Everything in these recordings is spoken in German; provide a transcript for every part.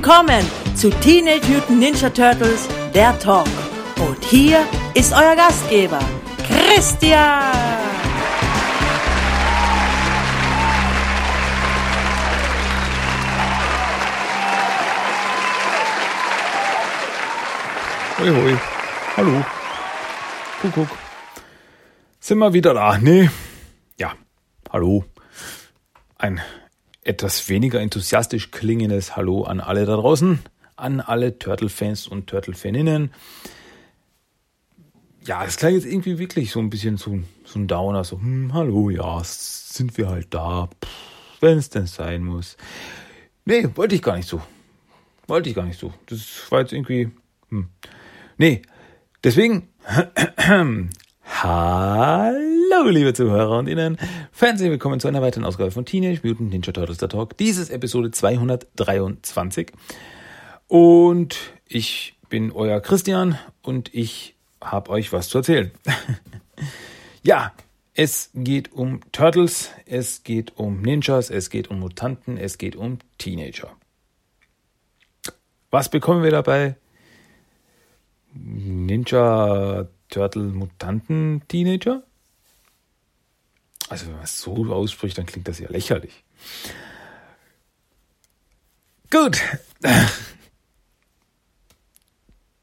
Willkommen zu Teenage Mutant Ninja Turtles, der Talk. Und hier ist euer Gastgeber, Christian. Hoi, hoi. Hallo. Kuckuck. Sind wir wieder da? Nee. Ja. Hallo. Ein etwas weniger enthusiastisch klingendes Hallo an alle da draußen, an alle Turtle-Fans und Turtle-Faninnen. Ja, es klang jetzt irgendwie wirklich so ein bisschen so, so ein Downer, so, hm, hallo, ja, sind wir halt da, wenn es denn sein muss. Nee, wollte ich gar nicht so. Wollte ich gar nicht so. Das war jetzt irgendwie, hm. Nee, deswegen, hallo liebe Zuhörer und Ihnen, herzlich willkommen zu einer weiteren Ausgabe von Teenage Mutant Ninja Turtles der Talk. Dies ist Episode 223 und ich bin euer Christian und ich habe euch was zu erzählen. ja, es geht um Turtles, es geht um Ninjas, es geht um Mutanten, es geht um Teenager. Was bekommen wir dabei? Ninja Turtle Mutanten Teenager? Also wenn man es so ausspricht, dann klingt das ja lächerlich. Gut.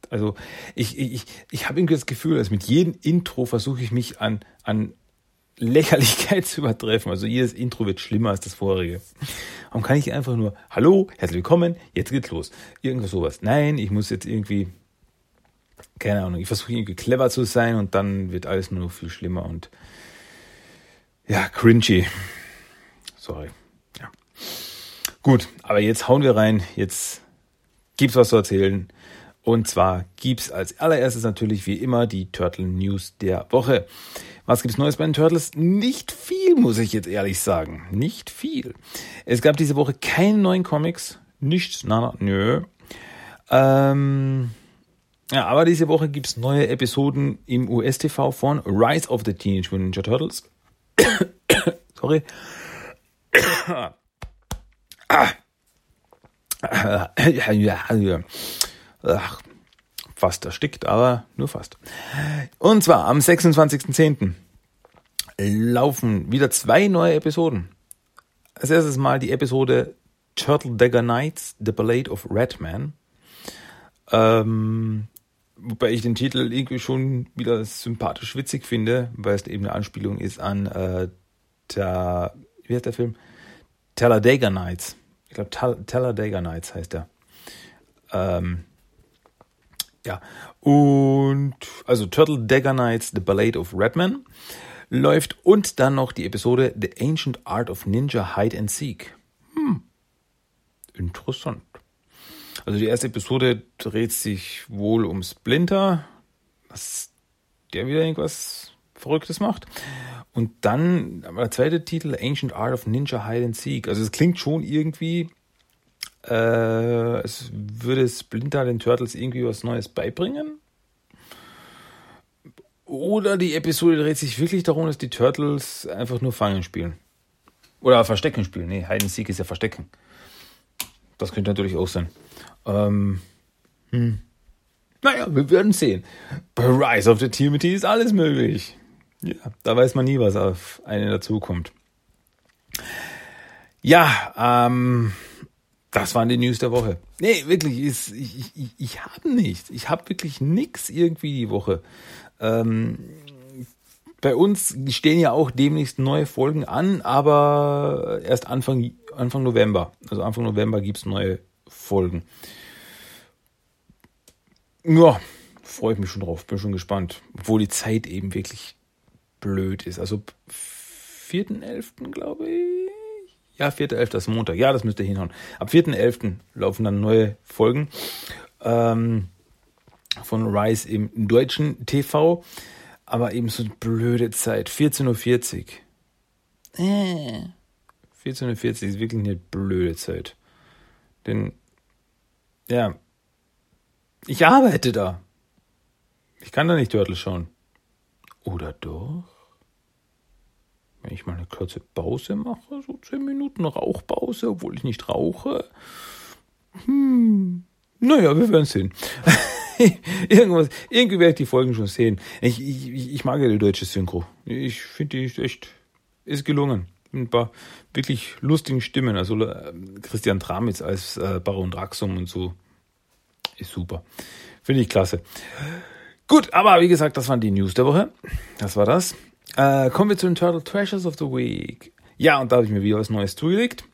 Also ich, ich, ich habe irgendwie das Gefühl, dass mit jedem Intro versuche ich mich an, an Lächerlichkeit zu übertreffen. Also jedes Intro wird schlimmer als das vorherige. Warum kann ich einfach nur, hallo, herzlich willkommen, jetzt geht's los. Irgendwas sowas. Nein, ich muss jetzt irgendwie keine Ahnung, ich versuche irgendwie clever zu sein und dann wird alles nur noch viel schlimmer und ja, cringy. Sorry. Ja. Gut, aber jetzt hauen wir rein, jetzt gibt's was zu erzählen. Und zwar gibt's als allererstes natürlich wie immer die Turtle News der Woche. Was gibt's Neues bei den Turtles? Nicht viel, muss ich jetzt ehrlich sagen. Nicht viel. Es gab diese Woche keine neuen Comics. Nichts, na, na, nö. Ähm, ja, aber diese Woche gibt es neue Episoden im US-TV von Rise of the Teenage Mutant Ninja Turtles. Sorry. Ach, fast erstickt, aber nur fast. Und zwar am 26.10. laufen wieder zwei neue Episoden. Als erstes mal die Episode Turtle Dagger Nights, The Ballade of Redman. Ähm, Wobei ich den Titel irgendwie schon wieder sympathisch witzig finde, weil es eben eine Anspielung ist an äh, der, wie heißt der Film? Talladega Nights. Ich glaube, Tal Talladega Nights heißt er. Ähm, ja, und also Turtle Dagger Nights, The Ballade of Redman läuft und dann noch die Episode The Ancient Art of Ninja Hide and Seek. Hm, interessant. Also die erste Episode dreht sich wohl um Splinter, was der wieder irgendwas Verrücktes macht. Und dann der zweite Titel, Ancient Art of Ninja Hide and Seek. Also es klingt schon irgendwie, äh, es würde Splinter den Turtles irgendwie was Neues beibringen. Oder die Episode dreht sich wirklich darum, dass die Turtles einfach nur Fangen spielen. Oder Verstecken spielen. Nee, Hide and Seek ist ja Verstecken. Das könnte natürlich auch sein. Ähm, hm. Naja, wir werden sehen. Bei Rise of the Timothy ist alles möglich. Ja, da weiß man nie, was auf einen dazukommt. Ja, ähm, das waren die News der Woche. Nee, wirklich, ist, ich, ich, ich habe nichts. Ich habe wirklich nichts irgendwie die Woche. Ähm, bei uns stehen ja auch demnächst neue Folgen an, aber erst Anfang, Anfang November. Also Anfang November gibt's neue Folgen. Ja, freue ich mich schon drauf, bin schon gespannt. Obwohl die Zeit eben wirklich blöd ist. Also 4.11. glaube ich. Ja, 4.11. ist Montag. Ja, das müsste hinhauen. Ab 4.11. laufen dann neue Folgen ähm, von Rise im deutschen TV. Aber eben so eine blöde Zeit. 14.40 Uhr. Äh. 14.40 Uhr ist wirklich eine blöde Zeit. Denn, ja, ich arbeite da. Ich kann da nicht Turtle schauen. Oder doch? Wenn ich mal eine kurze Pause mache, so zehn Minuten Rauchpause, obwohl ich nicht rauche, Hm, naja, wir werden sehen. Irgendwas, irgendwie werde ich die Folgen schon sehen. Ich, ich, ich mag ja die deutsche Synchro. Ich finde die echt, ist gelungen. Ein paar wirklich lustigen Stimmen. Also äh, Christian Tramitz als äh, Baron Draxum und so. Ist super. Finde ich klasse. Gut, aber wie gesagt, das waren die News der Woche. Das war das. Äh, kommen wir zu den Turtle Treasures of the Week. Ja, und da habe ich mir wieder was Neues zugelegt.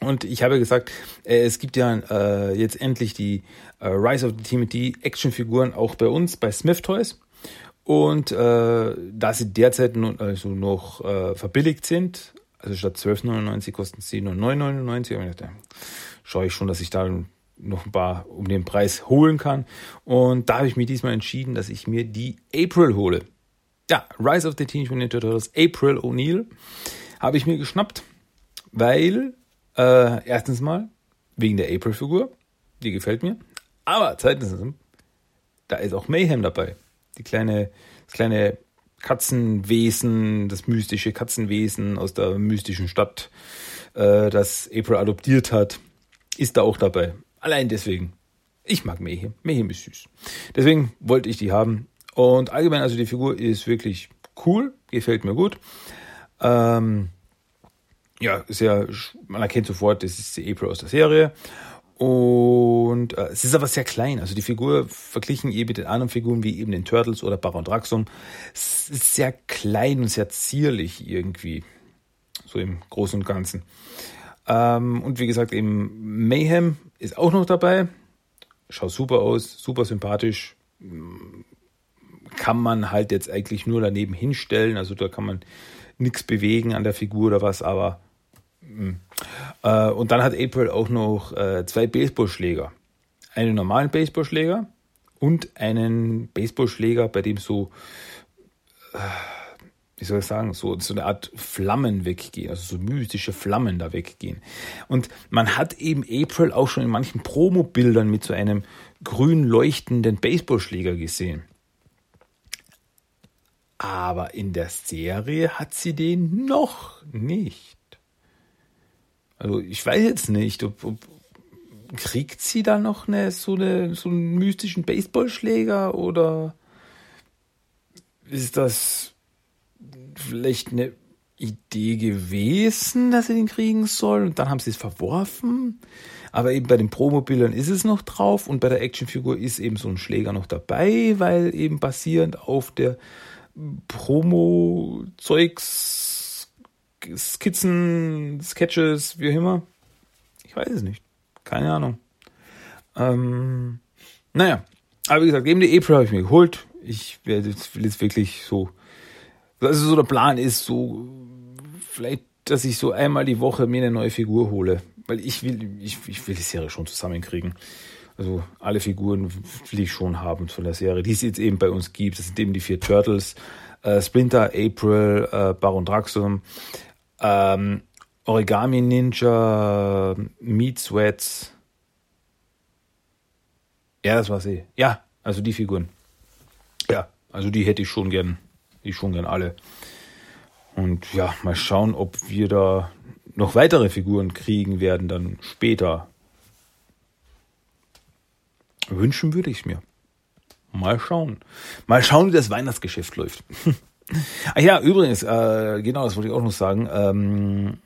Und ich habe gesagt, äh, es gibt ja äh, jetzt endlich die äh, Rise of the TMT Actionfiguren auch bei uns, bei Smith Toys. Und äh, da sie derzeit nun also noch äh, verbilligt sind, also statt 12,99 kosten sie nur 9,99. Aber da schaue ich schon, dass ich da noch ein paar um den Preis holen kann. Und da habe ich mich diesmal entschieden, dass ich mir die April hole. Ja, Rise of the Teenage Mutant Ninja Turtles April O'Neil habe ich mir geschnappt, weil äh, erstens mal wegen der April-Figur, die gefällt mir. Aber zweitens, da ist auch Mayhem dabei. Die kleine, das kleine Katzenwesen, das mystische Katzenwesen aus der mystischen Stadt, äh, das April adoptiert hat, ist da auch dabei. Allein deswegen. Ich mag Mayhem. Mayhem ist süß. Deswegen wollte ich die haben. Und allgemein, also die Figur ist wirklich cool, gefällt mir gut. Ähm, ja, sehr, man erkennt sofort, das ist die April aus der Serie. Und äh, es ist aber sehr klein. Also die Figur verglichen eben mit den anderen Figuren wie eben den Turtles oder Baron Draxum, es ist sehr klein und sehr zierlich irgendwie. So im Großen und Ganzen. Ähm, und wie gesagt, eben Mayhem ist auch noch dabei. Schaut super aus, super sympathisch. Kann man halt jetzt eigentlich nur daneben hinstellen. Also da kann man nichts bewegen an der Figur oder was, aber hm. Äh, und dann hat April auch noch äh, zwei Baseballschläger. Einen normalen Baseballschläger und einen Baseballschläger, bei dem so, äh, wie soll ich sagen, so, so eine Art Flammen weggehen, also so mystische Flammen da weggehen. Und man hat eben April auch schon in manchen Promobildern mit so einem grün leuchtenden Baseballschläger gesehen. Aber in der Serie hat sie den noch nicht. Also ich weiß jetzt nicht, ob, ob kriegt sie da noch eine, so, eine, so einen mystischen Baseballschläger oder ist das vielleicht eine Idee gewesen, dass sie den kriegen soll und dann haben sie es verworfen? Aber eben bei den Promobildern ist es noch drauf und bei der Actionfigur ist eben so ein Schläger noch dabei, weil eben basierend auf der Promo-Zeugs Skizzen, Sketches, wie immer. Ich weiß es nicht. Keine Ahnung. Ähm, naja, aber wie gesagt, eben die April habe ich mir geholt. Ich werde jetzt wirklich so, also so der Plan ist so, vielleicht, dass ich so einmal die Woche mir eine neue Figur hole. Weil ich will, ich, ich will die Serie schon zusammenkriegen. Also alle Figuren will ich schon haben von der Serie, die es jetzt eben bei uns gibt. Das sind eben die vier Turtles, äh, Splinter, April, äh, Baron Draxum, ähm, Origami Ninja, Meat Sweats. Ja, das war sie. Ja, also die Figuren. Ja, also die hätte ich schon gern. Die schon gern alle. Und ja, mal schauen, ob wir da noch weitere Figuren kriegen werden, dann später. Wünschen würde ich es mir. Mal schauen. Mal schauen, wie das Weihnachtsgeschäft läuft. Ach ja, übrigens, äh, genau, das wollte ich auch noch sagen. Ähm,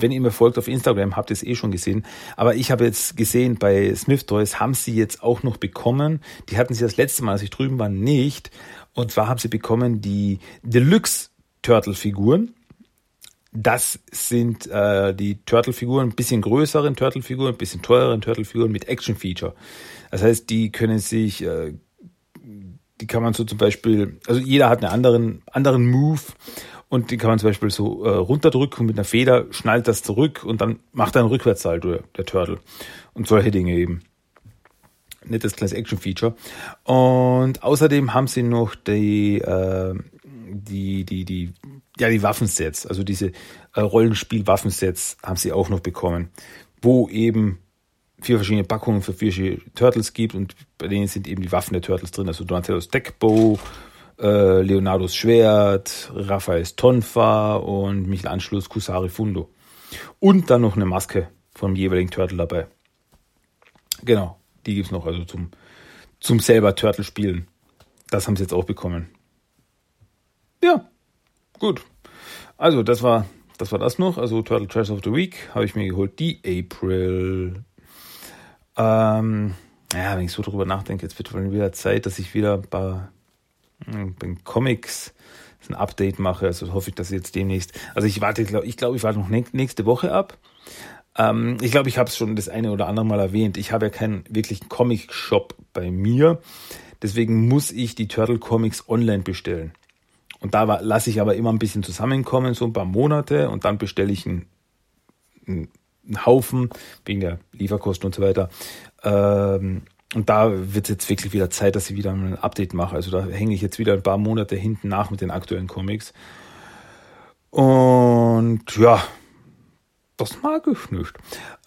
wenn ihr mir folgt auf Instagram, habt ihr es eh schon gesehen. Aber ich habe jetzt gesehen, bei Smith Toys haben sie jetzt auch noch bekommen. Die hatten sie das letzte Mal, als ich drüben war, nicht. Und zwar haben sie bekommen die Deluxe Turtle Figuren. Das sind äh, die Turtle-Figuren, ein bisschen größeren Turtle-Figuren, ein bisschen teureren Turtle-Figuren mit Action-Feature. Das heißt, die können sich äh, die kann man so zum Beispiel, also jeder hat einen anderen, anderen Move und die kann man zum Beispiel so äh, runterdrücken mit einer Feder schnallt das zurück und dann macht er einen Rückwärtssalto, der Turtle. Und solche Dinge eben. Nettes kleines Action-Feature. Und außerdem haben sie noch die, äh, die, die, die, ja, die Waffensets, also diese äh, Rollenspiel-Waffensets haben sie auch noch bekommen, wo eben vier verschiedene Packungen für vier Turtles gibt und bei denen sind eben die Waffen der Turtles drin. Also Donatellos Deckbow, äh, Leonardos Schwert, Raphaels Tonfa und Michelangelos Kusari Fundo. Und dann noch eine Maske vom jeweiligen Turtle dabei. Genau, die gibt's noch, also zum, zum selber Turtle spielen. Das haben sie jetzt auch bekommen. Ja, gut. Also, das war das war das noch. Also Turtle Trash of the Week habe ich mir geholt. Die April. Ähm, ja, wenn ich so drüber nachdenke, jetzt wird wohl wieder Zeit, dass ich wieder bei, hm, bei Comics ein Update mache. Also hoffe ich, dass jetzt demnächst. Also ich warte, ich glaube, ich, glaub, ich warte noch nächste Woche ab. Ähm, ich glaube, ich habe es schon das eine oder andere Mal erwähnt. Ich habe ja keinen wirklichen Comic-Shop bei mir. Deswegen muss ich die Turtle Comics online bestellen. Und da lasse ich aber immer ein bisschen zusammenkommen, so ein paar Monate, und dann bestelle ich einen, einen Haufen wegen der Lieferkosten und so weiter. Ähm, und da wird jetzt wirklich wieder Zeit, dass ich wieder ein Update mache. Also da hänge ich jetzt wieder ein paar Monate hinten nach mit den aktuellen Comics. Und ja, das mag ich nicht.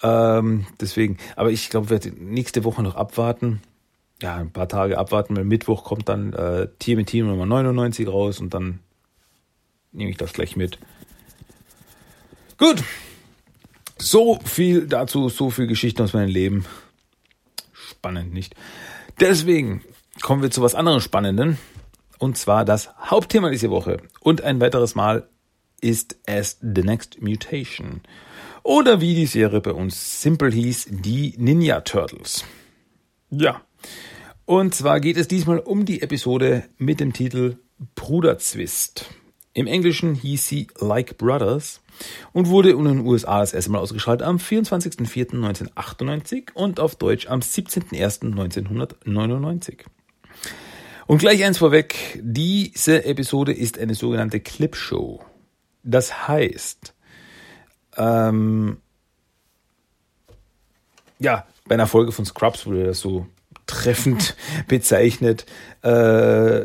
Ähm, deswegen, aber ich glaube, werde nächste Woche noch abwarten ja, ein paar Tage abwarten, weil Mittwoch kommt dann äh, TMT Nummer 99 raus und dann nehme ich das gleich mit. Gut. So viel dazu, so viel Geschichten aus meinem Leben. Spannend, nicht? Deswegen kommen wir zu was anderem Spannenden. Und zwar das Hauptthema dieser Woche. Und ein weiteres Mal ist es The Next Mutation. Oder wie die Serie bei uns simpel hieß, die Ninja Turtles. Ja, und zwar geht es diesmal um die Episode mit dem Titel Bruderzwist. Im Englischen hieß sie Like Brothers und wurde in den USA das erste Mal ausgestrahlt am 24.04.1998 und auf Deutsch am 17.01.1999. Und gleich eins vorweg, diese Episode ist eine sogenannte Clipshow. Das heißt, ähm, ja, bei einer Folge von Scrubs wurde das so treffend bezeichnet. Äh,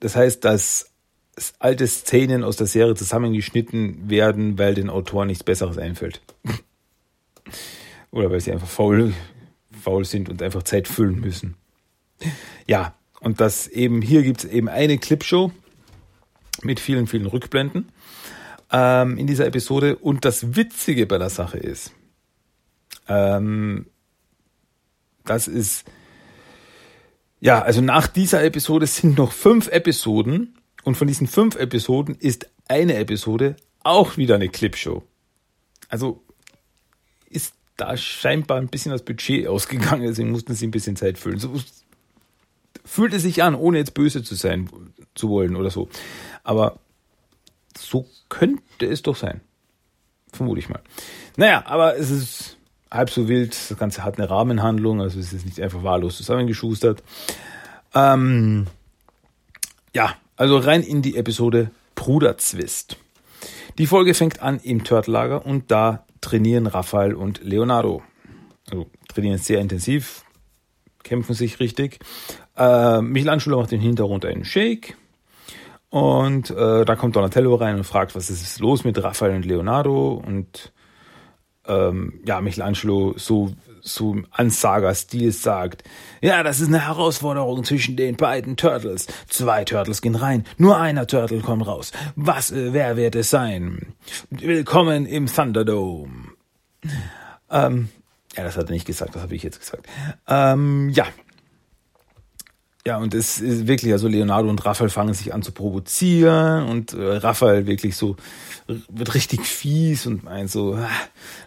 das heißt, dass alte Szenen aus der Serie zusammengeschnitten werden, weil den Autoren nichts Besseres einfällt. Oder weil sie einfach faul, faul sind und einfach Zeit füllen müssen. Ja, und das eben, hier gibt es eben eine Clipshow mit vielen, vielen Rückblenden ähm, in dieser Episode. Und das Witzige bei der Sache ist, ähm, das ist ja, also nach dieser Episode sind noch fünf Episoden und von diesen fünf Episoden ist eine Episode auch wieder eine Clipshow. Also ist da scheinbar ein bisschen das Budget ausgegangen, deswegen mussten sie ein bisschen Zeit füllen. So fühlt es sich an, ohne jetzt böse zu sein zu wollen oder so. Aber so könnte es doch sein. Vermute ich mal. Naja, aber es ist halb so wild. Das Ganze hat eine Rahmenhandlung, also es ist nicht einfach wahllos zusammengeschustert. Ähm, ja, also rein in die Episode Bruderzwist. Die Folge fängt an im Turtlager und da trainieren Raphael und Leonardo. Also trainieren sehr intensiv, kämpfen sich richtig. Äh, Michelangelo macht im Hintergrund einen Shake. Und äh, da kommt Donatello rein und fragt, was ist los mit Raphael und Leonardo? Und ähm, ja, Michelangelo so, so Ansager-Stil sagt, ja, das ist eine Herausforderung zwischen den beiden Turtles. Zwei Turtles gehen rein, nur einer Turtle kommt raus. Was, äh, wer wird es sein? Willkommen im Thunderdome. Ähm, ja, das hat er nicht gesagt, das habe ich jetzt gesagt. Ähm, ja, ja, und es ist wirklich, also Leonardo und Raphael fangen sich an zu provozieren und äh, Raphael wirklich so wird richtig fies und meint so, ah,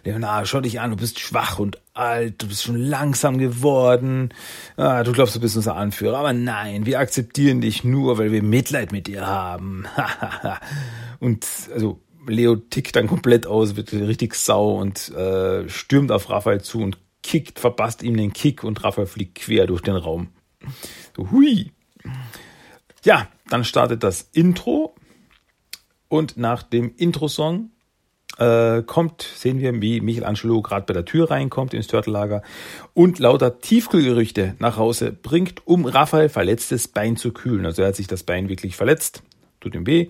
Leonardo, schau dich an, du bist schwach und alt, du bist schon langsam geworden, ah, du glaubst, du bist unser Anführer, aber nein, wir akzeptieren dich nur, weil wir Mitleid mit dir haben. und also Leo tickt dann komplett aus, wird richtig sau und äh, stürmt auf Raphael zu und kickt, verpasst ihm den Kick und Raphael fliegt quer durch den Raum. Hui. Ja, dann startet das Intro und nach dem Intro-Song äh, kommt, sehen wir, wie Michelangelo gerade bei der Tür reinkommt ins Turtellager und lauter Tiefkühlgerüchte nach Hause bringt, um Raphael verletztes Bein zu kühlen. Also er hat sich das Bein wirklich verletzt, tut ihm weh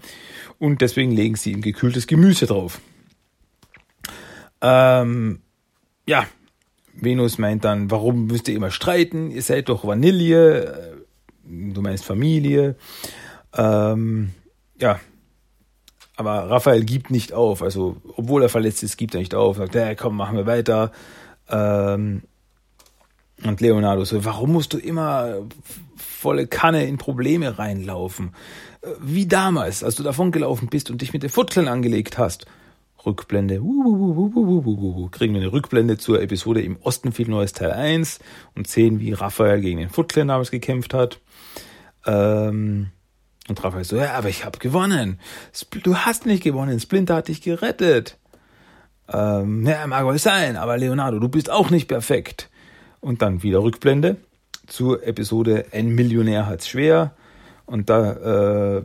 und deswegen legen sie ihm gekühltes Gemüse drauf. Ähm, ja, Venus meint dann, warum müsst ihr immer streiten? Ihr seid doch Vanille, äh, du meinst Familie. Ähm, ja, aber Raphael gibt nicht auf. Also, obwohl er verletzt ist, gibt er nicht auf. Sagt, hey, komm, machen wir weiter. Ähm, Und Leonardo so, warum musst du immer volle Kanne in Probleme reinlaufen? Wie damals, als du davongelaufen bist und dich mit der Footclan angelegt hast. Rückblende, kriegen wir eine Rückblende zur Episode im Osten viel Neues Teil 1 und sehen, wie Raphael gegen den Footclan damals gekämpft hat. Ähm, und Raphael so, ja, aber ich habe gewonnen. Du hast nicht gewonnen, Splinter hat dich gerettet. Ähm, ja, mag wohl sein, aber Leonardo, du bist auch nicht perfekt. Und dann wieder Rückblende zur Episode Ein Millionär hat's schwer. Und da äh,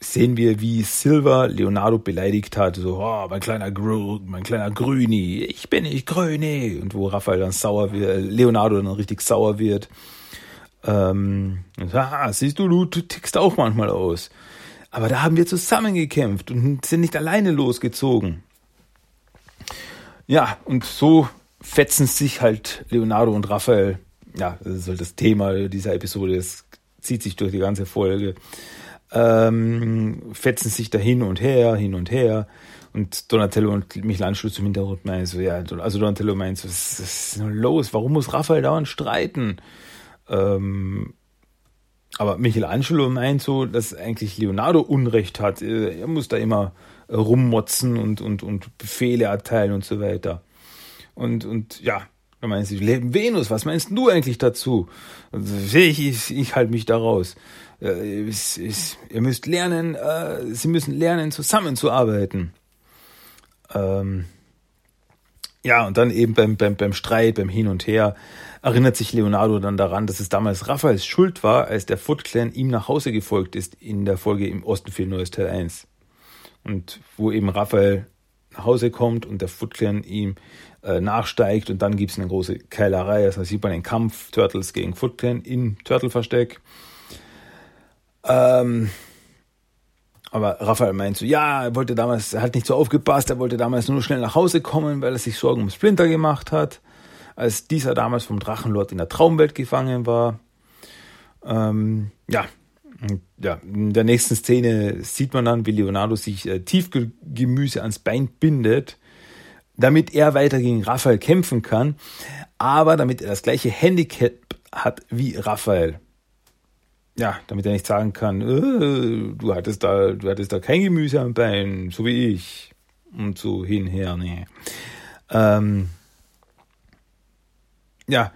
sehen wir, wie Silver Leonardo beleidigt hat, so, oh, mein kleiner Gru, mein kleiner Grüni, ich bin nicht Grüni. Und wo Raphael dann sauer wird, Leonardo dann richtig sauer wird. Ähm, ah, siehst du, du, du tickst auch manchmal aus. Aber da haben wir zusammen gekämpft und sind nicht alleine losgezogen. Ja, und so fetzen sich halt Leonardo und Raphael. Ja, das ist halt das Thema dieser Episode. Das zieht sich durch die ganze Folge. Ähm, fetzen sich da hin und her, hin und her. Und Donatello und Michelangelo zum Hintergrund meinen so, ja, also Donatello meint so, was, ist denn los? Warum muss Raphael dauernd streiten? Ähm, aber Michelangelo meint so, dass eigentlich Leonardo Unrecht hat. Er muss da immer rummotzen und, und, und Befehle erteilen und so weiter. Und, und ja, da meinen sie, Venus, was meinst du eigentlich dazu? Ich, ich, ich halte mich da raus. Äh, es, es, ihr müsst lernen, äh, sie müssen lernen, zusammenzuarbeiten. Ähm, ja, und dann eben beim, beim, beim Streit, beim Hin und Her, erinnert sich Leonardo dann daran, dass es damals Raphaels Schuld war, als der Foot Clan ihm nach Hause gefolgt ist in der Folge im Osten für Neues Teil 1. Und wo eben Raphael nach Hause kommt und der Foot Clan ihm äh, nachsteigt und dann gibt es eine große Keilerei. Also sieht man den Kampf Turtles gegen Foot im Turtle-Versteck. Ähm, aber Raphael meint so, ja, er wollte damals, er hat nicht so aufgepasst, er wollte damals nur schnell nach Hause kommen, weil er sich Sorgen um Splinter gemacht hat, als dieser damals vom Drachenlord in der Traumwelt gefangen war. Ähm, ja, ja, in der nächsten Szene sieht man dann, wie Leonardo sich äh, Tiefgemüse ans Bein bindet, damit er weiter gegen Raphael kämpfen kann, aber damit er das gleiche Handicap hat wie Raphael ja, damit er nicht sagen kann, äh, du hattest da, du hattest da kein Gemüse am Bein, so wie ich. Und so hinher, nee. Ähm, ja,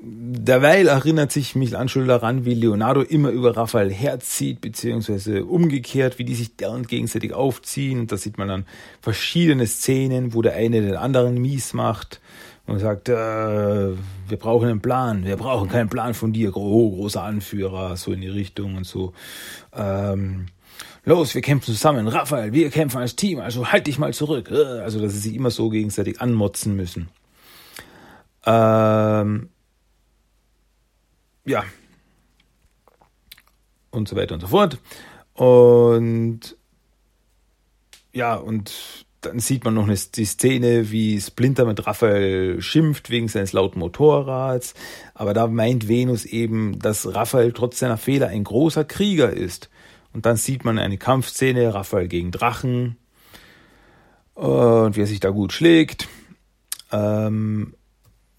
derweil erinnert sich Michelangelo daran, wie Leonardo immer über Raphael herzieht, beziehungsweise umgekehrt, wie die sich dauernd gegenseitig aufziehen. Da sieht man dann verschiedene Szenen, wo der eine den anderen mies macht und sagt, äh, wir brauchen einen Plan, wir brauchen keinen Plan von dir, oh, großer Anführer, so in die Richtung und so. Ähm, los, wir kämpfen zusammen, Raphael, wir kämpfen als Team, also halt dich mal zurück. Äh, also, dass sie sich immer so gegenseitig anmotzen müssen. Ähm, ja. Und so weiter und so fort. Und ja, und dann sieht man noch eine, die Szene, wie Splinter mit Raphael schimpft wegen seines lauten Motorrads. Aber da meint Venus eben, dass Raphael trotz seiner Fehler ein großer Krieger ist. Und dann sieht man eine Kampfszene, Raphael gegen Drachen. Und wie er sich da gut schlägt. Ähm,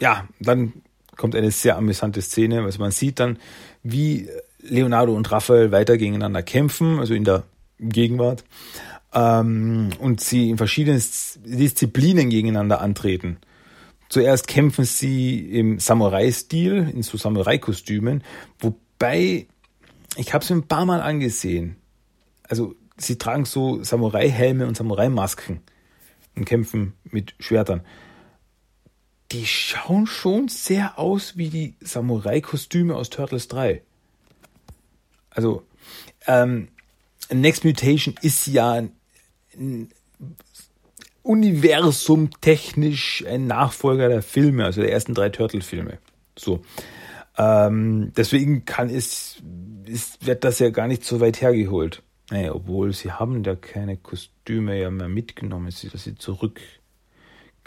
ja, dann kommt eine sehr amüsante Szene. Also man sieht dann, wie Leonardo und Raphael weiter gegeneinander kämpfen, also in der Gegenwart ähm, und sie in verschiedenen Disziplinen gegeneinander antreten. Zuerst kämpfen sie im Samurai-Stil, in so Samurai-Kostümen, wobei, ich habe es ein paar Mal angesehen. Also sie tragen so Samurai-Helme und Samurai-Masken und kämpfen mit Schwertern. Die schauen schon sehr aus wie die Samurai-Kostüme aus Turtles 3. Also, ähm, Next Mutation ist ja Universum technisch ein Nachfolger der Filme, also der ersten drei Turtle-Filme. So. Ähm, deswegen kann es, ist, wird das ja gar nicht so weit hergeholt. Naja, obwohl sie haben da keine Kostüme ja mehr mitgenommen, dass sie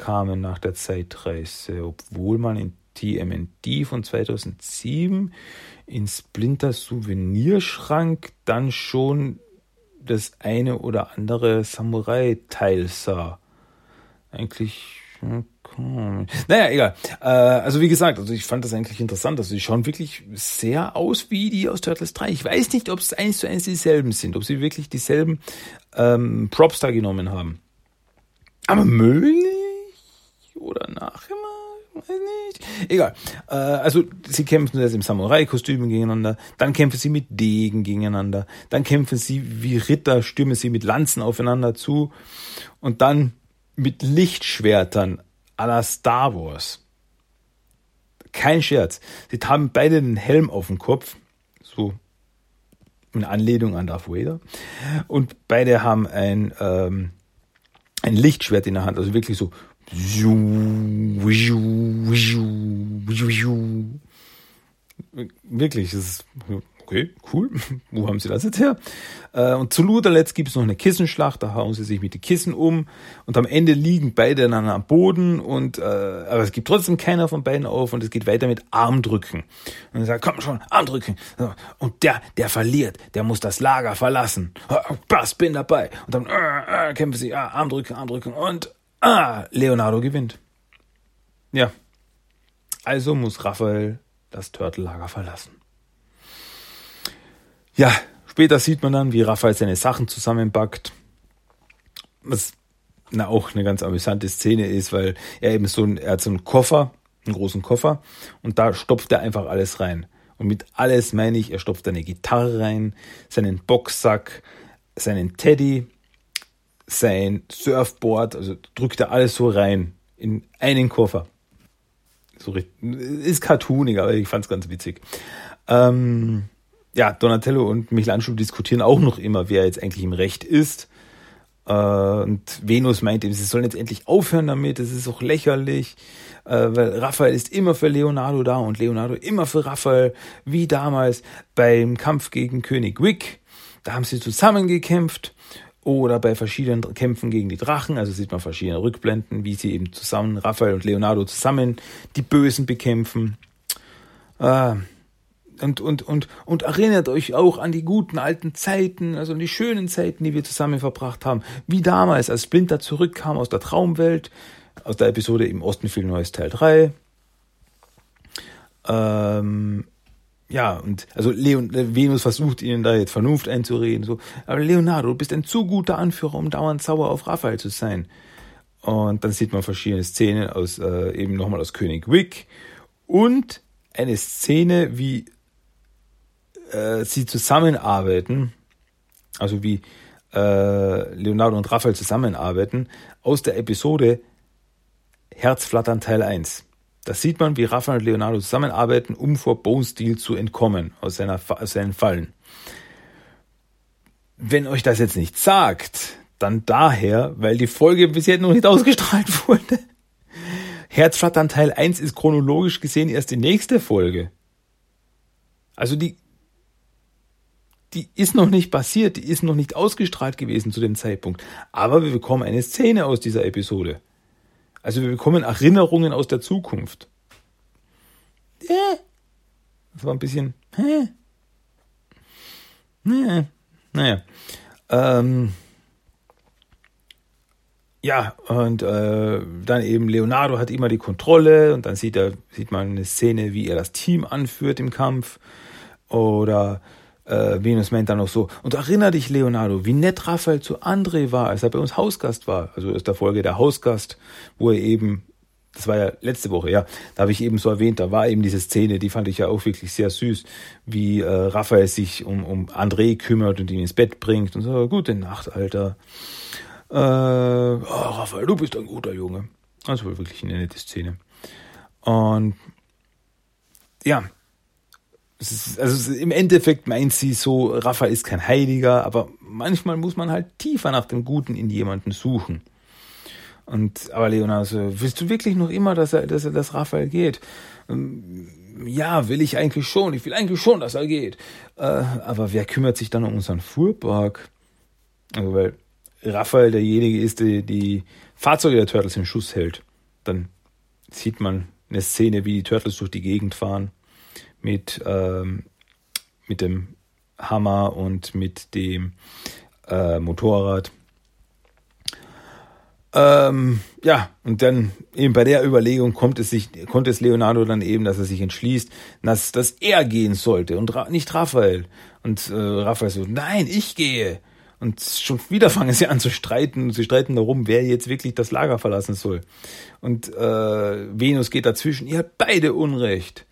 zurückkamen nach der Zeitreise, obwohl man in TMND von 2007 in Splinter Souvenirschrank dann schon das eine oder andere Samurai-Teil sah. Eigentlich Naja, egal. Äh, also wie gesagt, also ich fand das eigentlich interessant. Also sie schauen wirklich sehr aus wie die aus Turtles 3. Ich weiß nicht, ob es eins zu eins dieselben sind, ob sie wirklich dieselben ähm, Props da genommen haben. Aber möglich oder nachher mal, weiß nicht. Egal. Äh, also sie kämpfen jetzt im Samurai-Kostüm gegeneinander, dann kämpfen sie mit Degen gegeneinander, dann kämpfen sie wie Ritter, stürmen sie mit Lanzen aufeinander zu und dann mit Lichtschwertern à la Star Wars. Kein Scherz. Sie haben beide den Helm auf dem Kopf, so eine Anlehnung an Darth Vader. Und beide haben ein, ähm, ein Lichtschwert in der Hand, also wirklich so. Wirklich, das ist okay, cool, wo haben sie das jetzt her? Äh, und zu guter Letzt gibt es noch eine Kissenschlacht, da hauen sie sich mit den Kissen um und am Ende liegen beide dann am Boden und äh, aber es gibt trotzdem keiner von beiden auf und es geht weiter mit Armdrücken. Und er sagt, komm schon, Armdrücken. Und der, der verliert, der muss das Lager verlassen. Pass, bin dabei. Und dann äh, äh, kämpfen sie, ah, Armdrücken, Armdrücken und ah, Leonardo gewinnt. Ja. Also muss Raphael das Turtellager verlassen. Ja, später sieht man dann, wie Raphael seine Sachen zusammenpackt. Was na, auch eine ganz amüsante Szene ist, weil er eben so ein, er hat so einen Koffer, einen großen Koffer, und da stopft er einfach alles rein. Und mit alles meine ich, er stopft eine Gitarre rein, seinen Boxsack, seinen Teddy, sein Surfboard, also drückt er alles so rein in einen Koffer. So ist cartoonig, aber ich fand's ganz witzig. Ähm, ja, Donatello und Michelangelo diskutieren auch noch immer, wer jetzt eigentlich im Recht ist. Äh, und Venus meint eben, sie sollen jetzt endlich aufhören damit, das ist auch lächerlich, äh, weil Raphael ist immer für Leonardo da und Leonardo immer für Raphael, wie damals beim Kampf gegen König Wick. Da haben sie zusammen gekämpft oder bei verschiedenen Kämpfen gegen die Drachen, also sieht man verschiedene Rückblenden, wie sie eben zusammen, Raphael und Leonardo zusammen die Bösen bekämpfen. Äh, und, und, und, und erinnert euch auch an die guten alten Zeiten, also an die schönen Zeiten, die wir zusammen verbracht haben. Wie damals, als Splinter zurückkam aus der Traumwelt, aus der Episode im Osten viel Neues Teil 3. Ähm, ja, und also Leon, Venus versucht ihnen da jetzt Vernunft einzureden, so, aber Leonardo, du bist ein zu guter Anführer, um dauernd sauer auf Raphael zu sein. Und dann sieht man verschiedene Szenen aus, äh, eben nochmal aus König Wick und eine Szene, wie äh, sie zusammenarbeiten, also wie äh, Leonardo und Raphael zusammenarbeiten, aus der Episode Herzflattern Teil 1. Da sieht man, wie Raphael und Leonardo zusammenarbeiten, um vor Bone Steel zu entkommen aus, seiner, aus seinen Fallen. Wenn euch das jetzt nicht sagt, dann daher, weil die Folge bis jetzt noch nicht ausgestrahlt wurde. Herzflattern Teil 1 ist chronologisch gesehen erst die nächste Folge. Also die die ist noch nicht passiert, die ist noch nicht ausgestrahlt gewesen zu dem Zeitpunkt. Aber wir bekommen eine Szene aus dieser Episode. Also wir bekommen Erinnerungen aus der Zukunft. Das war ein bisschen. Naja. Ähm, ja, und äh, dann eben Leonardo hat immer die Kontrolle und dann sieht er, sieht man eine Szene, wie er das Team anführt im Kampf. Oder äh, Venus meint dann noch so, und erinner dich, Leonardo, wie nett Raphael zu André war, als er bei uns Hausgast war. Also aus der Folge der Hausgast, wo er eben, das war ja letzte Woche, ja, da habe ich eben so erwähnt, da war eben diese Szene, die fand ich ja auch wirklich sehr süß, wie äh, Raphael sich um, um André kümmert und ihn ins Bett bringt und so, gute Nacht, Alter. Äh, oh, Raphael, du bist ein guter Junge. Also wirklich eine nette Szene. Und ja, also im Endeffekt meint sie so, Rafa ist kein Heiliger, aber manchmal muss man halt tiefer nach dem Guten in jemanden suchen. Und aber Leonardo, willst du wirklich noch immer, dass er, dass er das Raphael geht? Ähm, ja, will ich eigentlich schon. Ich will eigentlich schon, dass er geht. Äh, aber wer kümmert sich dann um unseren Fuhrpark? Also weil Raphael derjenige ist, der die Fahrzeuge der Turtles im Schuss hält. Dann sieht man eine Szene, wie die Turtles durch die Gegend fahren mit, ähm, mit dem Hammer und mit dem äh, Motorrad. Ähm, ja, und dann eben bei der Überlegung kommt es sich, konnte es Leonardo dann eben, dass er sich entschließt, dass, dass er gehen sollte und ra nicht Raphael. Und äh, Raphael so, nein, ich gehe. Und schon wieder fangen sie an zu streiten. Sie streiten darum, wer jetzt wirklich das Lager verlassen soll. Und äh, Venus geht dazwischen. Ihr habt beide Unrecht.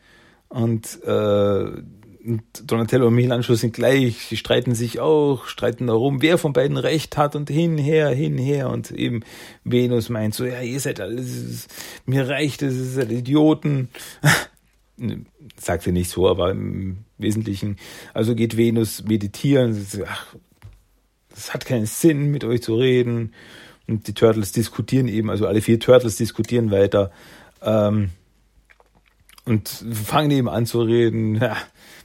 Und äh, und Donatello und Michelangelo sind gleich, sie streiten sich auch, streiten darum, wer von beiden Recht hat und hinher, hinher und eben Venus meint so, ja, ihr seid alles, mir reicht es, ihr seid Idioten. Sagt sie nicht so, aber im Wesentlichen, also geht Venus meditieren, ach, es hat keinen Sinn, mit euch zu reden. Und die Turtles diskutieren eben, also alle vier Turtles diskutieren weiter. Ähm, und fangen eben an zu reden. Ja,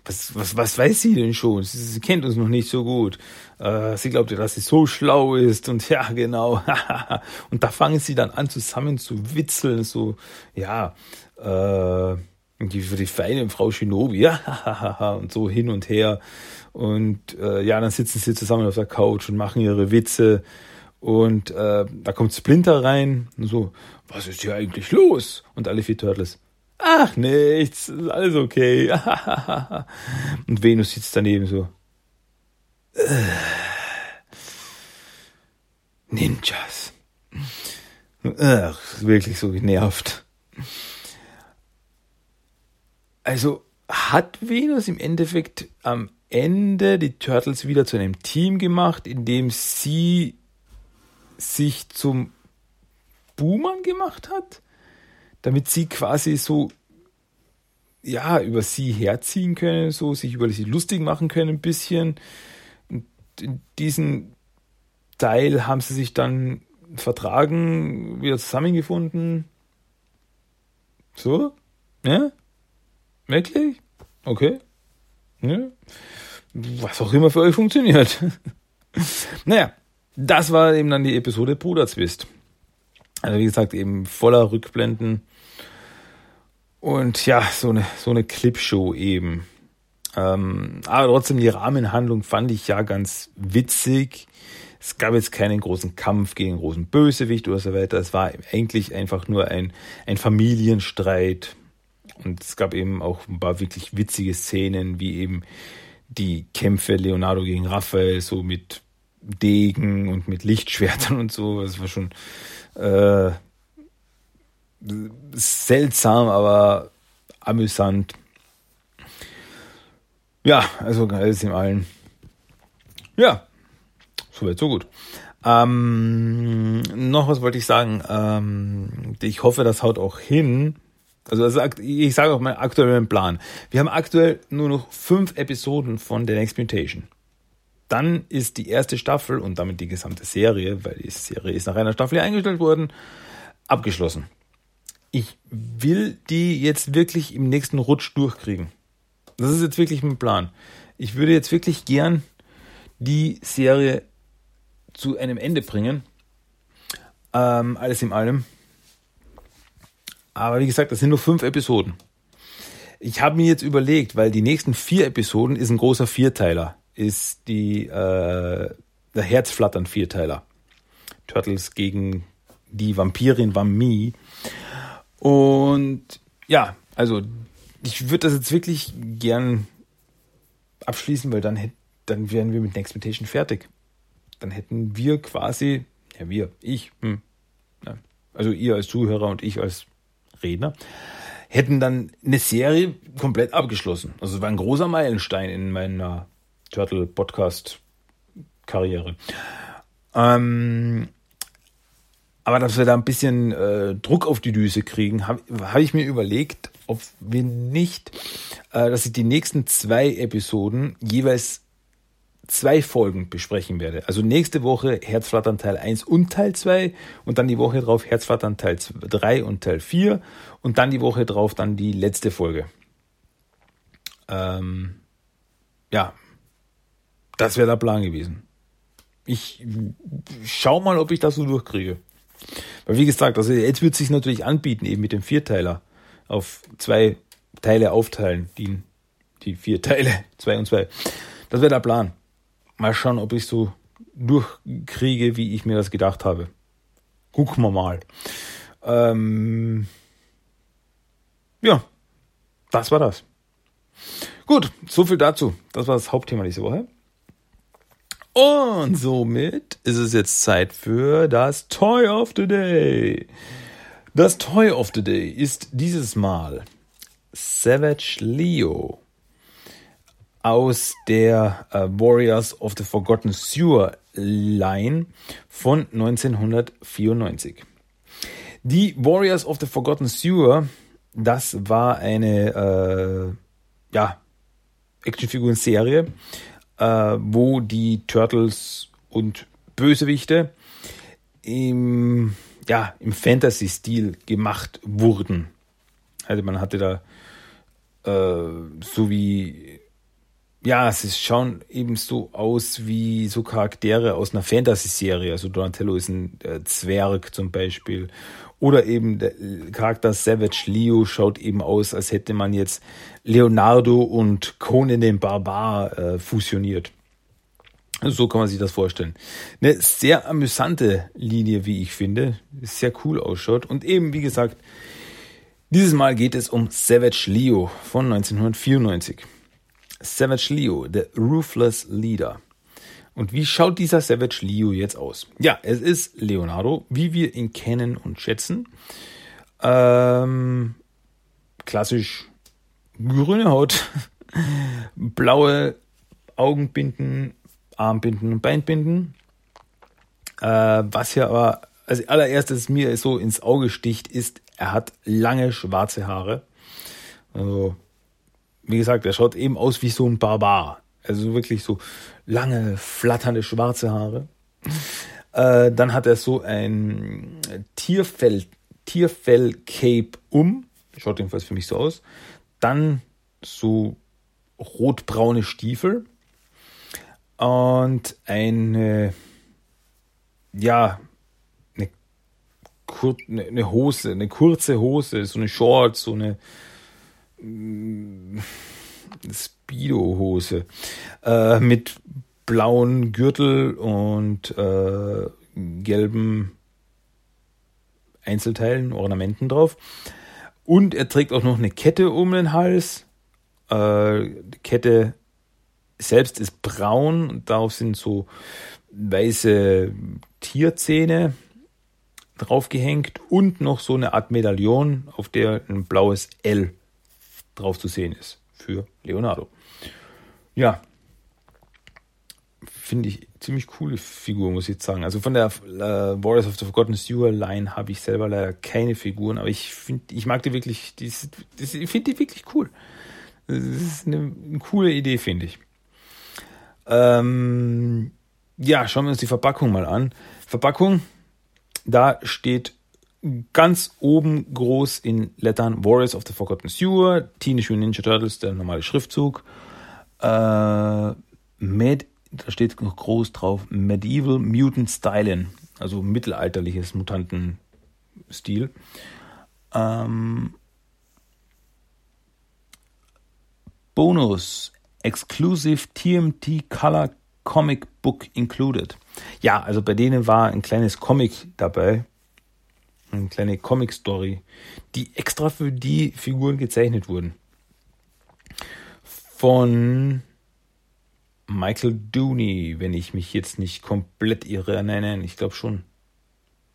was, was, was weiß sie denn schon? Sie, sie kennt uns noch nicht so gut. Äh, sie glaubt ja, dass sie so schlau ist und ja, genau. und da fangen sie dann an, zusammen zu witzeln, so, ja, äh, die, die feine Frau Shinobi, ja, und so hin und her. Und äh, ja, dann sitzen sie zusammen auf der Couch und machen ihre Witze. Und äh, da kommt Splinter rein und so, was ist hier eigentlich los? Und alle vier Turtles, Ach, nichts, ist alles okay. Und Venus sitzt daneben so. Ninjas. Ach, wirklich so genervt. Also hat Venus im Endeffekt am Ende die Turtles wieder zu einem Team gemacht, in dem sie sich zum Buhmann gemacht hat? Damit sie quasi so ja, über sie herziehen können, so sich über sie lustig machen können ein bisschen. Und in diesen Teil haben sie sich dann vertragen, wieder zusammengefunden. So? Ja? Wirklich? Okay. Ja. Was auch immer für euch funktioniert. naja, das war eben dann die Episode Bruderzwist. Also wie gesagt, eben voller Rückblenden und ja, so eine, so eine Clipshow eben. Ähm, aber trotzdem, die Rahmenhandlung fand ich ja ganz witzig. Es gab jetzt keinen großen Kampf gegen einen großen Bösewicht oder so weiter. Es war eigentlich einfach nur ein, ein Familienstreit. Und es gab eben auch ein paar wirklich witzige Szenen, wie eben die Kämpfe Leonardo gegen Raphael, so mit Degen und mit Lichtschwertern und so. Das war schon äh, seltsam, aber amüsant. Ja, also alles in allen. Ja, so weit, so gut. Ähm, noch was wollte ich sagen. Ähm, ich hoffe, das haut auch hin. Also, also ich sage auch meinen aktuellen Plan. Wir haben aktuell nur noch fünf Episoden von The Next Mutation. Dann ist die erste Staffel und damit die gesamte Serie, weil die Serie ist nach einer Staffel eingestellt worden, abgeschlossen ich will die jetzt wirklich im nächsten Rutsch durchkriegen. Das ist jetzt wirklich mein Plan. Ich würde jetzt wirklich gern die Serie zu einem Ende bringen. Ähm, alles in allem. Aber wie gesagt, das sind nur fünf Episoden. Ich habe mir jetzt überlegt, weil die nächsten vier Episoden ist ein großer Vierteiler, ist die äh, der Herzflattern Vierteiler. Turtles gegen die Vampirin Vammi. Und ja, also ich würde das jetzt wirklich gern abschließen, weil dann, dann wären wir mit Next Mutation fertig. Dann hätten wir quasi, ja wir, ich, hm, ja, also ihr als Zuhörer und ich als Redner, hätten dann eine Serie komplett abgeschlossen. Also es war ein großer Meilenstein in meiner Turtle Podcast Karriere. Ähm, aber dass wir da ein bisschen äh, Druck auf die Düse kriegen, habe hab ich mir überlegt, ob wir nicht, äh, dass ich die nächsten zwei Episoden jeweils zwei Folgen besprechen werde. Also nächste Woche Herzflattern Teil 1 und Teil 2 und dann die Woche drauf Herzflattern Teil 3 und Teil 4 und dann die Woche drauf dann die letzte Folge. Ähm, ja, das wäre der Plan gewesen. Ich schau mal, ob ich das so durchkriege. Weil wie gesagt, also jetzt wird sich natürlich anbieten, eben mit dem Vierteiler auf zwei Teile aufteilen, die, die vier Teile, zwei und zwei. Das wäre der Plan. Mal schauen, ob ich so durchkriege, wie ich mir das gedacht habe. gucken wir mal. Ähm, ja, das war das. Gut, so viel dazu. Das war das Hauptthema diese Woche. Und somit ist es jetzt Zeit für das Toy of the Day. Das Toy of the Day ist dieses Mal Savage Leo aus der äh, Warriors of the Forgotten Sewer Line von 1994. Die Warriors of the Forgotten Sewer, das war eine äh, ja, Actionfiguren-Serie, äh, wo die Turtles und Bösewichte im, ja, im Fantasy-Stil gemacht wurden. Also man hatte da äh, so wie ja, es schauen eben so aus wie so Charaktere aus einer Fantasy-Serie. Also Donatello ist ein äh, Zwerg zum Beispiel. Oder eben der Charakter Savage Leo schaut eben aus, als hätte man jetzt Leonardo und Conan den Barbar äh, fusioniert. So kann man sich das vorstellen. Eine sehr amüsante Linie, wie ich finde. Sehr cool ausschaut. Und eben, wie gesagt, dieses Mal geht es um Savage Leo von 1994. Savage Leo, The Ruthless Leader. Und wie schaut dieser Savage Leo jetzt aus? Ja, es ist Leonardo, wie wir ihn kennen und schätzen. Ähm, klassisch grüne Haut, blaue Augenbinden, Armbinden und Beinbinden. Äh, was hier aber als allererstes mir so ins Auge sticht, ist, er hat lange schwarze Haare. Also wie gesagt, er schaut eben aus wie so ein Barbar. Also wirklich so lange, flatternde schwarze Haare. Äh, dann hat er so ein Tierfell, Tierfell-Cape um. Schaut jedenfalls für mich so aus. Dann so rotbraune Stiefel. Und eine, ja, eine, Kur eine Hose, eine kurze Hose, so eine Shorts, so eine, Speedo-Hose äh, mit blauen Gürtel und äh, gelben Einzelteilen, Ornamenten drauf. Und er trägt auch noch eine Kette um den Hals. Äh, die Kette selbst ist braun und darauf sind so weiße Tierzähne draufgehängt und noch so eine Art Medaillon, auf der ein blaues L drauf zu sehen ist für Leonardo. Ja, finde ich ziemlich coole Figur, muss ich jetzt sagen. Also von der äh, Warriors of the Forgotten Sewer Line habe ich selber leider keine Figuren, aber ich finde, ich mag die wirklich, die, die, ich finde die wirklich cool. Das ist eine, eine coole Idee, finde ich. Ähm, ja, schauen wir uns die Verpackung mal an. Verpackung, da steht ganz oben groß in Lettern Warriors of the Forgotten Sewer, Teenage Mutant Ninja Turtles, der normale Schriftzug. Äh, Med, da steht noch groß drauf Medieval Mutant Styling, also mittelalterliches Mutantenstil. Ähm, Bonus Exclusive TMT Color Comic Book included. Ja, also bei denen war ein kleines Comic dabei, eine kleine Comic-Story, die extra für die Figuren gezeichnet wurden. Von Michael Dooney, wenn ich mich jetzt nicht komplett irre. Nein, nein, ich glaube schon.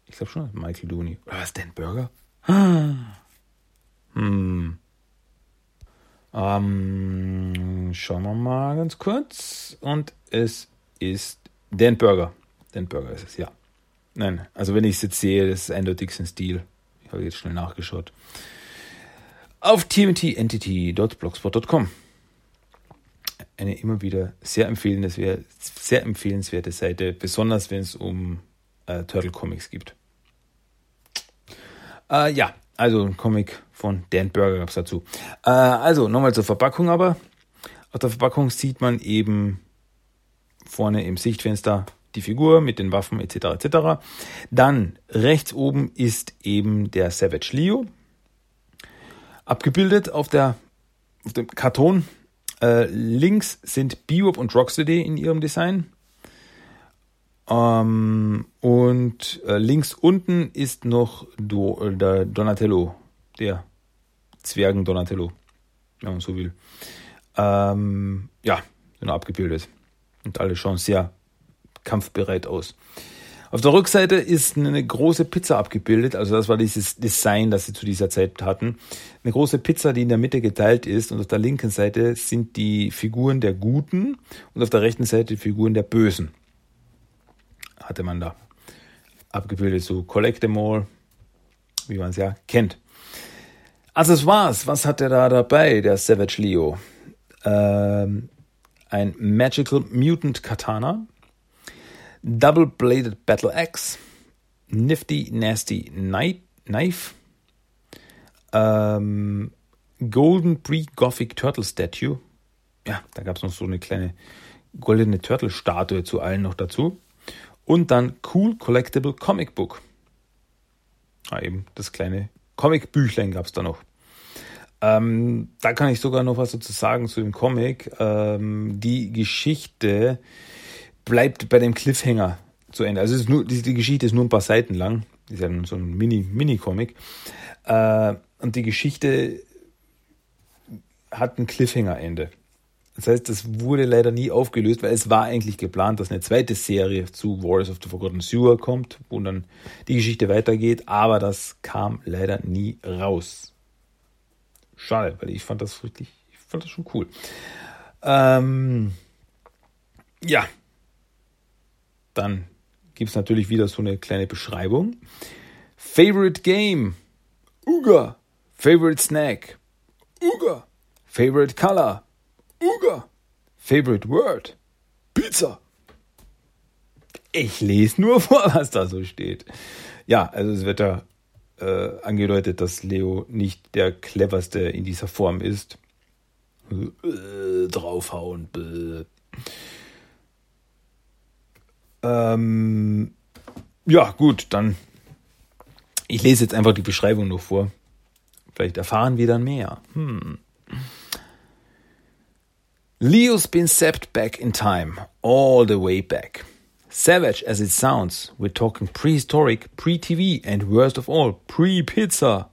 Ich glaube schon, Michael Dooney. Oder was, Dan Burger? Hm. Ähm, schauen wir mal ganz kurz. Und es ist Dan Burger. Dan Burger ist es, ja. Nein, also wenn ich es jetzt sehe, das ist eindeutig sein Stil. Ich habe jetzt schnell nachgeschaut. Auf tmtentity.blogspot.com. Eine immer wieder sehr empfehlenswerte, sehr empfehlenswerte Seite, besonders wenn es um äh, Turtle Comics gibt. Äh, ja, also ein Comic von Dan Burger gab es dazu. Äh, also nochmal zur Verpackung aber. Auf der Verpackung sieht man eben vorne im Sichtfenster die Figur mit den Waffen etc. etc. Dann rechts oben ist eben der Savage Leo abgebildet auf, der, auf dem Karton. Äh, links sind Bebop und Rocksteady in ihrem Design. Ähm, und äh, links unten ist noch Do, äh, der Donatello, der Zwergen Donatello, wenn man so will. Ähm, ja, sind abgebildet. Und alle schauen sehr kampfbereit aus. Auf der Rückseite ist eine große Pizza abgebildet, also das war dieses Design, das sie zu dieser Zeit hatten. Eine große Pizza, die in der Mitte geteilt ist und auf der linken Seite sind die Figuren der Guten und auf der rechten Seite die Figuren der Bösen. Hatte man da abgebildet, so Collect them all, wie man es ja kennt. Also es war's. Was hat er da dabei, der Savage Leo? Ähm, ein Magical Mutant Katana, Double Bladed Battle Axe, Nifty Nasty Knife, ähm, Golden Pre-Gothic Turtle Statue. Ja, da gab es noch so eine kleine goldene Turtle-Statue zu allen noch dazu. Und dann Cool Collectible Comic Book. Ah, eben das kleine Comic-Büchlein gab es da noch. Ähm, da kann ich sogar noch was dazu sagen zu dem Comic. Ähm, die Geschichte bleibt bei dem Cliffhanger zu Ende. Also nur, die, Geschichte ist nur ein paar Seiten lang. Ist ja so ein Mini, Mini-Comic. Äh, und die Geschichte hat ein Cliffhanger-Ende. Das heißt, das wurde leider nie aufgelöst, weil es war eigentlich geplant, dass eine zweite Serie zu Wars of the Forgotten Sewer kommt, wo dann die Geschichte weitergeht, aber das kam leider nie raus. Schade, weil ich fand das wirklich, ich fand das schon cool. Ähm, ja, dann gibt es natürlich wieder so eine kleine Beschreibung. Favorite Game, Uga. Favorite Snack, Uga. Favorite Color, Uga. Favorite Word, Pizza. Ich lese nur vor, was da so steht. Ja, also es wird da äh, angedeutet, dass Leo nicht der cleverste in dieser Form ist. Äh, draufhauen. Bäh. Ähm, ja, gut, dann. Ich lese jetzt einfach die Beschreibung noch vor. Vielleicht erfahren wir dann mehr. Hm. Leo's been zapped back in time, all the way back. Savage as it sounds, we're talking prehistoric, pre-TV, and worst of all, pre-pizza.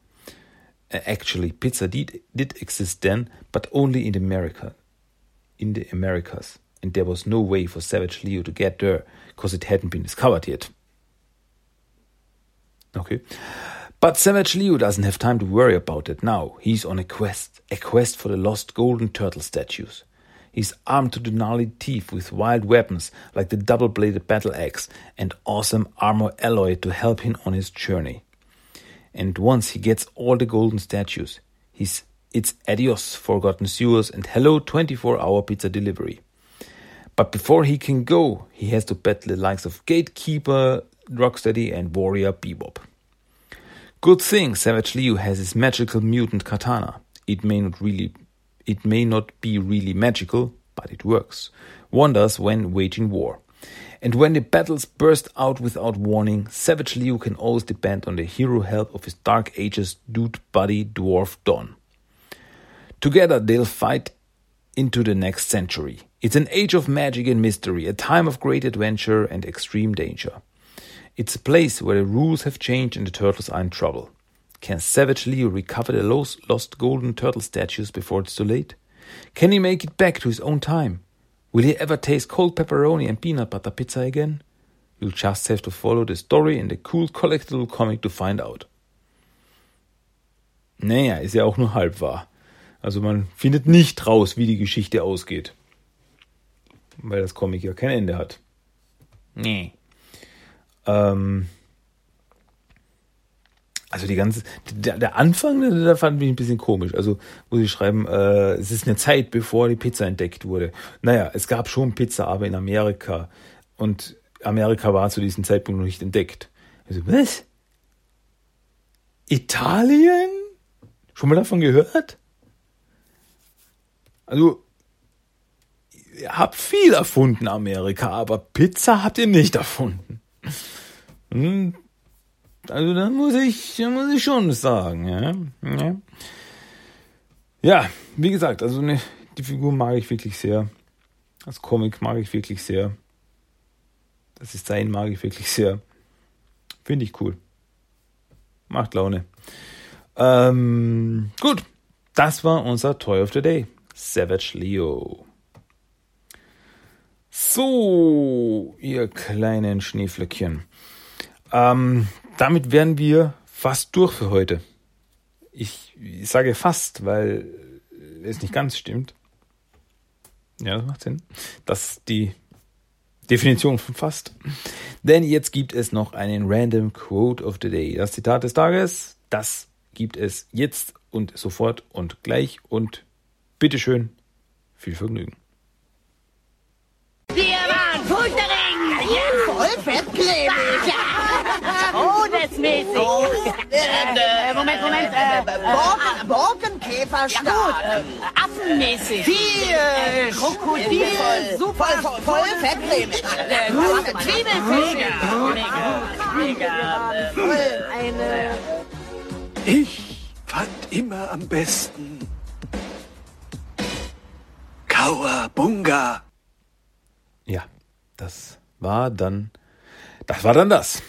Uh, actually, pizza did, did exist then, but only in America, in the Americas, and there was no way for Savage Leo to get there because it hadn't been discovered yet. Okay. But Savage Leo doesn't have time to worry about it now. He's on a quest, a quest for the lost golden turtle statues. He's armed to the gnarly teeth with wild weapons like the double bladed battle axe and awesome armor alloy to help him on his journey. And once he gets all the golden statues, he's it's adios forgotten sewers and hello 24 hour pizza delivery. But before he can go, he has to battle the likes of Gatekeeper, Rocksteady, and Warrior Bebop. Good thing Savage Liu has his magical mutant katana. It may not really it may not be really magical, but it works. Wonders when waging war. And when the battles burst out without warning, Savage Liu can always depend on the hero help of his Dark Ages dude buddy Dwarf Don. Together they'll fight into the next century. It's an age of magic and mystery, a time of great adventure and extreme danger. It's a place where the rules have changed and the turtles are in trouble. Can Savage Leo recover the lost golden turtle statues before it's too late? Can he make it back to his own time? Will he ever taste cold pepperoni and peanut butter pizza again? You'll just have to follow the story in the cool collectible comic to find out. Naja, ist ja auch nur halb wahr. Also man findet nicht raus, wie die Geschichte ausgeht. Weil das Comic ja kein Ende hat. Nee. Ähm, also die ganze, der, der Anfang, da fand ich ein bisschen komisch. Also, wo sie schreiben, äh, es ist eine Zeit, bevor die Pizza entdeckt wurde. Naja, es gab schon Pizza, aber in Amerika. Und Amerika war zu diesem Zeitpunkt noch nicht entdeckt. Also, was? Italien? Schon mal davon gehört? Also, ihr habt viel erfunden, Amerika, aber Pizza habt ihr nicht erfunden. Hm, also da muss ich, muss ich schon sagen, ja. Ja, ja wie gesagt, also ne, die Figur mag ich wirklich sehr. Das Comic mag ich wirklich sehr. Das Design mag ich wirklich sehr. Finde ich cool. Macht Laune. Ähm, gut, das war unser Toy of the Day. Savage Leo. So, ihr kleinen Schneeflöckchen. Ähm, damit wären wir fast durch für heute. Ich, ich sage fast, weil es nicht ganz stimmt. Ja, das macht Sinn. Das ist die Definition von fast. Denn jetzt gibt es noch einen Random Quote of the Day. Das Zitat des Tages, das gibt es jetzt und sofort und gleich und bitteschön, viel Vergnügen. Wir waren Futtering! Ja, voll fettklebig! Todesmäßig! Oh, äh, Moment, Moment, äh, Borken, Borkenkäferstab. gut, äh, affenmäßig! Viel Krokodil, super, voll, voll, voll fettklebig. äh, Zwiebelfisch! Mega, mega, äh, Voll. eine... Ich fand immer am besten Kauabunga. Ja, das war dann, das war dann das.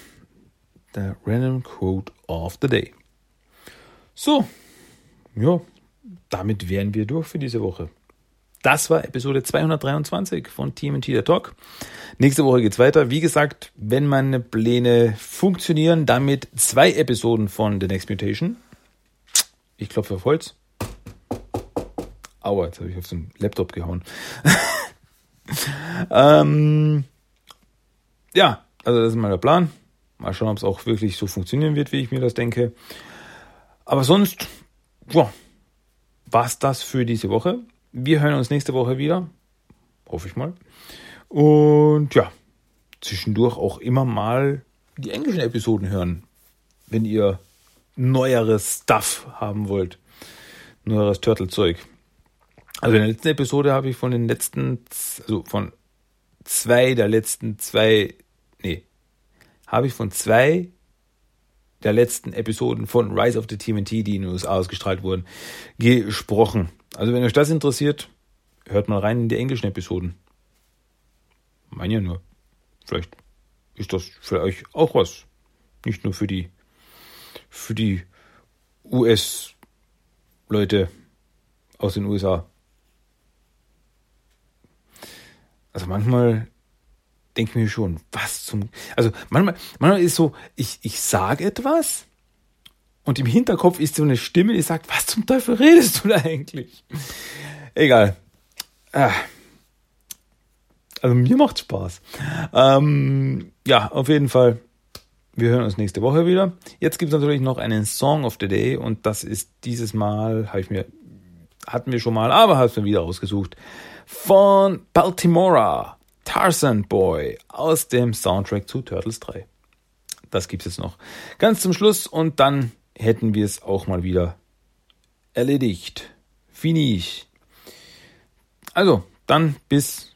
Der Random Quote of the Day. So, ja, damit wären wir durch für diese Woche. Das war Episode 223 von TMT der Talk. Nächste Woche geht's weiter. Wie gesagt, wenn meine Pläne funktionieren, damit zwei Episoden von The Next Mutation. Ich klopfe auf Holz. Aua, jetzt habe ich auf den Laptop gehauen. ähm, ja, also das ist mal der Plan. Mal schauen, ob es auch wirklich so funktionieren wird, wie ich mir das denke. Aber sonst, ja, war's das für diese Woche. Wir hören uns nächste Woche wieder. Hoffe ich mal. Und ja, zwischendurch auch immer mal die englischen Episoden hören, wenn ihr neueres Stuff haben wollt. Neueres Turtle-Zeug. Also in der letzten Episode habe ich von den letzten, also von zwei der letzten zwei, nee, habe ich von zwei der letzten Episoden von Rise of the TMNT, die in den USA ausgestrahlt wurden, gesprochen. Also wenn euch das interessiert, hört mal rein in die englischen Episoden. Mein ja nur. Vielleicht ist das für euch auch was. Nicht nur für die, für die US-Leute aus den USA. Also manchmal denke ich mir schon, was zum. Also manchmal, manchmal ist so, ich, ich sage etwas und im Hinterkopf ist so eine Stimme, die sagt, was zum Teufel redest du da eigentlich? Egal. Ah. Also mir macht Spaß. Ähm, ja, auf jeden Fall. Wir hören uns nächste Woche wieder. Jetzt gibt es natürlich noch einen Song of the Day und das ist dieses Mal, habe ich mir, hatten wir schon mal, aber habe es mir wieder ausgesucht, von Baltimora, Tarzan Boy aus dem Soundtrack zu Turtles 3. Das gibt es jetzt noch ganz zum Schluss und dann hätten wir es auch mal wieder erledigt. Finish. Also, dann bis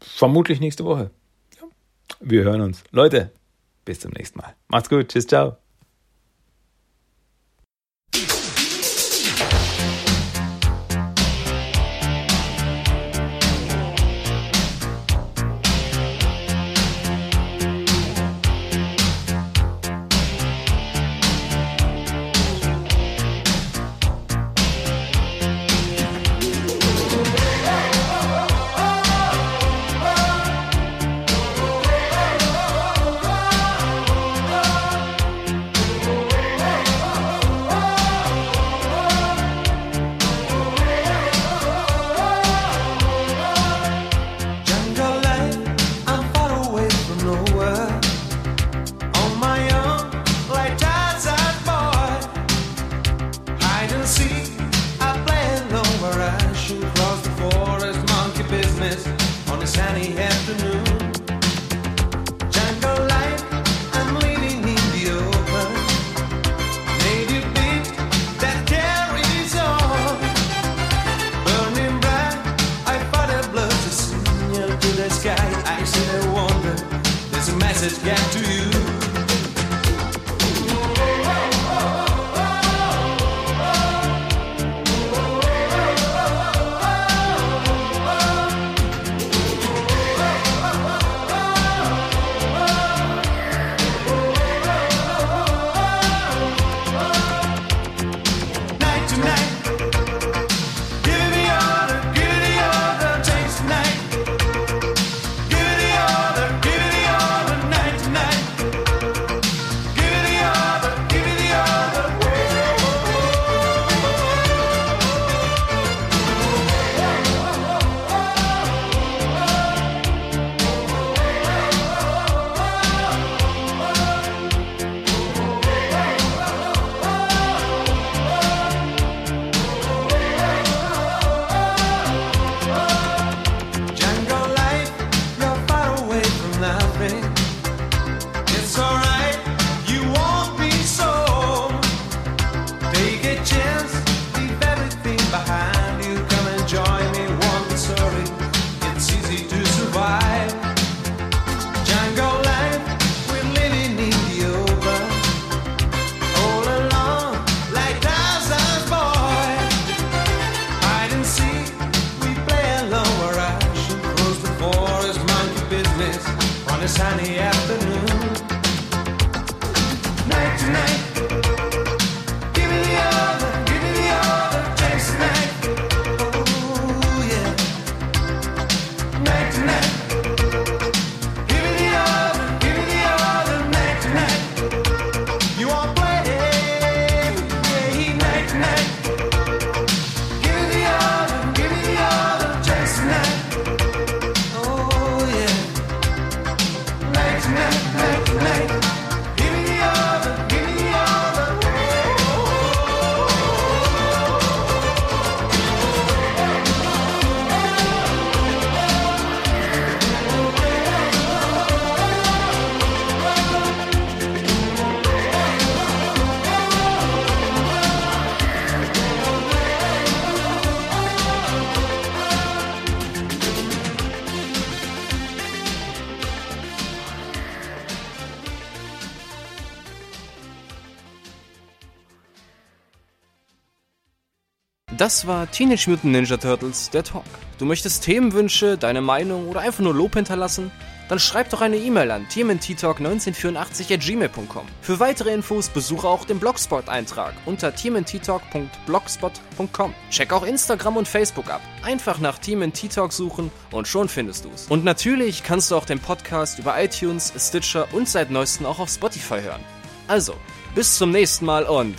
vermutlich nächste Woche. Wir hören uns. Leute, bis zum nächsten Mal. Macht's gut. Tschüss, ciao. Das war Teenage Mutant Ninja Turtles, der Talk. Du möchtest Themenwünsche, deine Meinung oder einfach nur Lob hinterlassen? Dann schreib doch eine E-Mail an tmnttalk1984 at gmail.com. Für weitere Infos besuche auch den Blogspot-Eintrag unter tmnttalk.blogspot.com. Check auch Instagram und Facebook ab. Einfach nach TMNT Talk suchen und schon findest du's. Und natürlich kannst du auch den Podcast über iTunes, Stitcher und seit neuestem auch auf Spotify hören. Also, bis zum nächsten Mal und...